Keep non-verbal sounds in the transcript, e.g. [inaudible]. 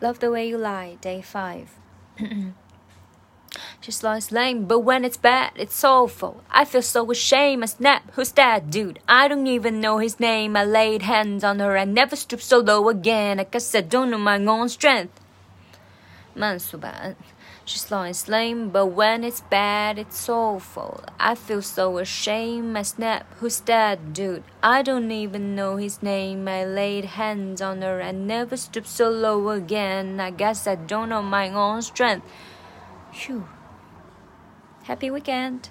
Love the way you lie, day five. [clears throat] She's like lame, but when it's bad, it's awful. I feel so ashamed. I snap, who's that dude? I don't even know his name. I laid hands on her and never stooped so low again. Like I I don't know my own strength. منصوبا She's long and slim, but when it's bad, it's awful. I feel so ashamed. I snap, who's that dude? I don't even know his name. I laid hands on her and never stooped so low again. I guess I don't know my own strength. Phew. Happy weekend.